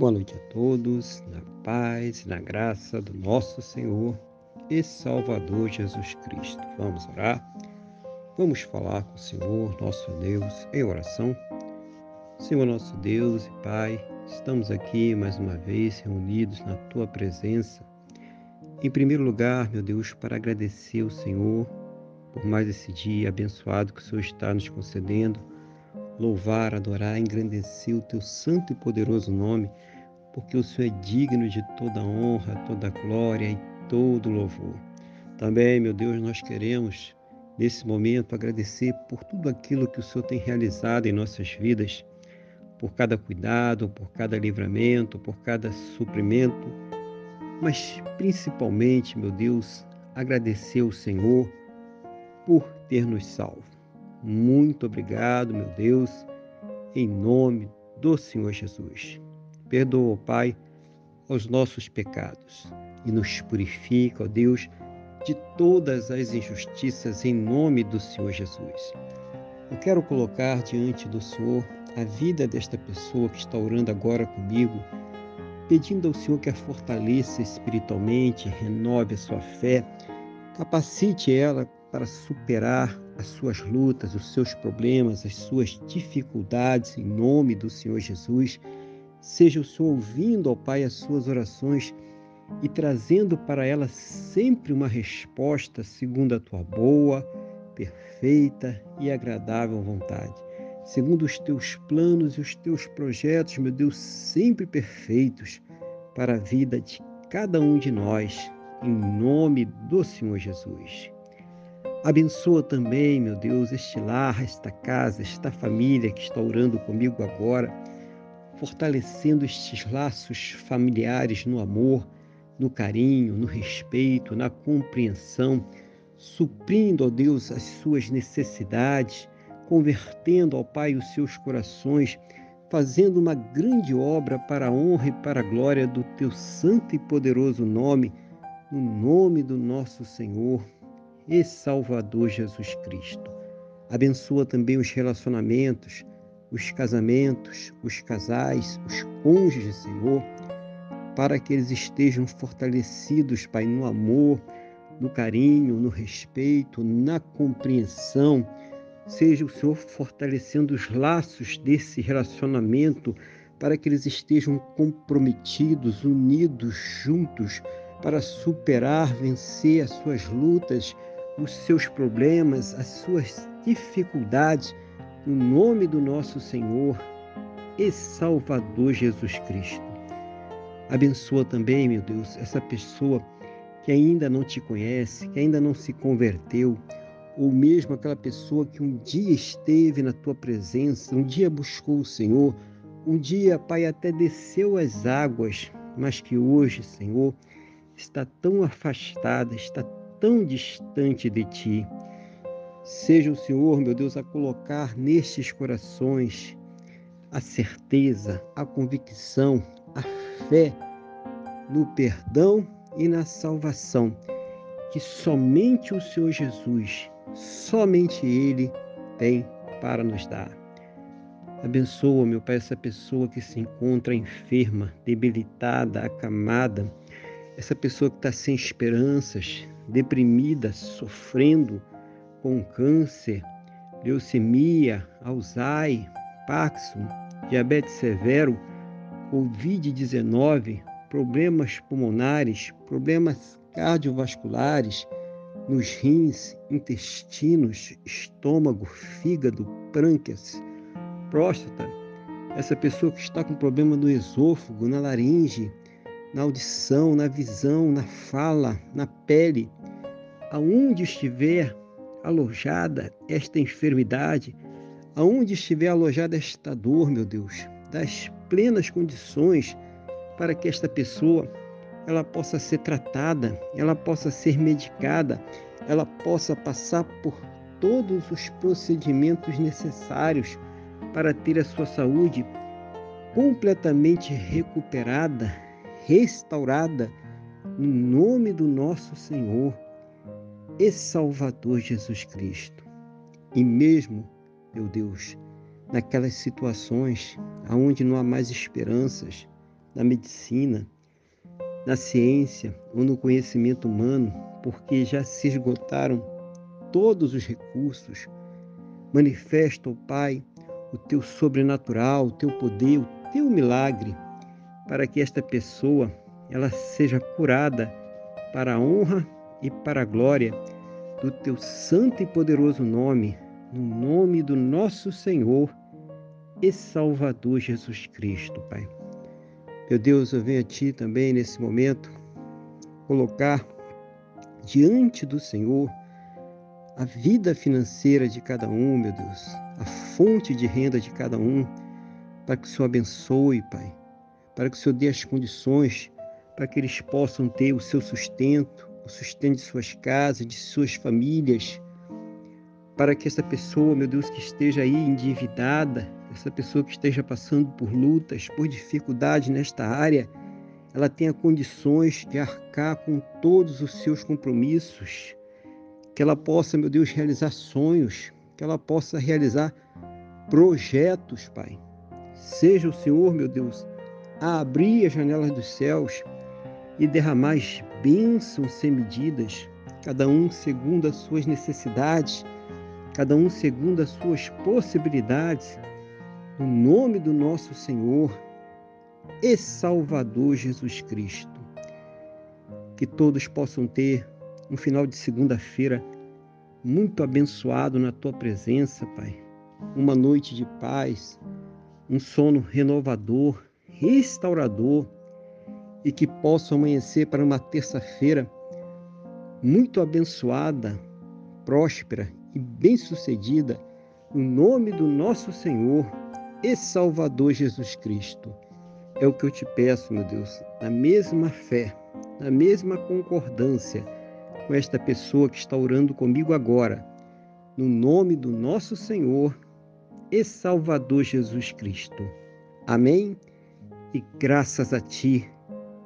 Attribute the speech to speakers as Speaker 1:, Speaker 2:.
Speaker 1: Boa noite a todos, na paz e na graça do nosso Senhor e Salvador Jesus Cristo. Vamos orar? Vamos falar com o Senhor, nosso Deus, em oração. Senhor, nosso Deus e Pai, estamos aqui mais uma vez reunidos na Tua presença. Em primeiro lugar, meu Deus, para agradecer ao Senhor por mais esse dia abençoado que o Senhor está nos concedendo louvar, adorar, engrandecer o teu santo e poderoso nome, porque o Senhor é digno de toda honra, toda glória e todo louvor. Também, meu Deus, nós queremos nesse momento agradecer por tudo aquilo que o Senhor tem realizado em nossas vidas, por cada cuidado, por cada livramento, por cada suprimento, mas principalmente, meu Deus, agradecer ao Senhor por ter nos salvo. Muito obrigado, meu Deus, em nome do Senhor Jesus. Perdoa, Pai, os nossos pecados e nos purifica, ó Deus, de todas as injustiças em nome do Senhor Jesus. Eu quero colocar diante do Senhor a vida desta pessoa que está orando agora comigo, pedindo ao Senhor que a fortaleça espiritualmente, renove a sua fé, capacite ela para superar as suas lutas, os seus problemas, as suas dificuldades, em nome do Senhor Jesus. Seja o Senhor ouvindo, ó Pai, as suas orações e trazendo para ela sempre uma resposta segundo a tua boa, perfeita e agradável vontade. Segundo os teus planos e os teus projetos, meu Deus, sempre perfeitos para a vida de cada um de nós, em nome do Senhor Jesus. Abençoa também, meu Deus, este lar, esta casa, esta família que está orando comigo agora, fortalecendo estes laços familiares no amor, no carinho, no respeito, na compreensão, suprindo, ó Deus, as suas necessidades, convertendo, ó Pai, os seus corações, fazendo uma grande obra para a honra e para a glória do teu santo e poderoso nome, no nome do nosso Senhor e Salvador Jesus Cristo. Abençoa também os relacionamentos, os casamentos, os casais, os cônjuges, Senhor, para que eles estejam fortalecidos, Pai, no amor, no carinho, no respeito, na compreensão. Seja o Senhor fortalecendo os laços desse relacionamento para que eles estejam comprometidos, unidos, juntos, para superar, vencer as suas lutas, os seus problemas, as suas dificuldades, no nome do nosso Senhor e Salvador Jesus Cristo. Abençoa também, meu Deus, essa pessoa que ainda não te conhece, que ainda não se converteu, ou mesmo aquela pessoa que um dia esteve na tua presença, um dia buscou o Senhor, um dia, Pai, até desceu as águas, mas que hoje, Senhor, está tão afastada, está tão distante de ti. Seja o Senhor, meu Deus, a colocar nestes corações a certeza, a convicção, a fé no perdão e na salvação. Que somente o Senhor Jesus, somente Ele tem para nos dar. Abençoa, meu Pai, essa pessoa que se encontra enferma, debilitada, acamada, essa pessoa que está sem esperanças, deprimida, sofrendo com câncer, leucemia, Alzheimer, Parkinson, diabetes severo, Covid-19, problemas pulmonares, problemas cardiovasculares nos rins, intestinos, estômago, fígado, prânquias, próstata. Essa pessoa que está com problema no esôfago, na laringe, na audição, na visão, na fala, na pele, aonde estiver alojada esta enfermidade, aonde estiver alojada esta dor, meu Deus, das plenas condições para que esta pessoa ela possa ser tratada, ela possa ser medicada, ela possa passar por todos os procedimentos necessários para ter a sua saúde completamente recuperada, restaurada, no nome do nosso Senhor e Salvador Jesus Cristo. E mesmo, meu Deus, naquelas situações aonde não há mais esperanças, na medicina, na ciência ou no conhecimento humano, porque já se esgotaram todos os recursos. Manifesta, ó Pai, o teu sobrenatural, o teu poder, o teu milagre, para que esta pessoa ela seja curada para a honra e para a glória do teu santo e poderoso nome, no nome do nosso Senhor e Salvador Jesus Cristo, Pai. Meu Deus, eu venho a Ti também nesse momento colocar diante do Senhor a vida financeira de cada um, meu Deus, a fonte de renda de cada um, para que o Senhor abençoe, Pai, para que o Senhor dê as condições para que eles possam ter o seu sustento, o sustento de suas casas, de suas famílias, para que essa pessoa, meu Deus, que esteja aí endividada, essa pessoa que esteja passando por lutas, por dificuldades nesta área, ela tenha condições de arcar com todos os seus compromissos, que ela possa, meu Deus, realizar sonhos, que ela possa realizar projetos, Pai. Seja o Senhor, meu Deus, a abrir as janelas dos céus e derramar bênçãos sem medidas, cada um segundo as suas necessidades, cada um segundo as suas possibilidades, no nome do nosso Senhor e Salvador Jesus Cristo. Que todos possam ter um final de segunda-feira muito abençoado na tua presença, Pai. Uma noite de paz, um sono renovador, restaurador e que possam amanhecer para uma terça-feira muito abençoada, próspera e bem-sucedida, no nome do nosso Senhor e Salvador Jesus Cristo. É o que eu te peço, meu Deus, na mesma fé, na mesma concordância com esta pessoa que está orando comigo agora, no nome do nosso Senhor e Salvador Jesus Cristo. Amém? E graças a Ti,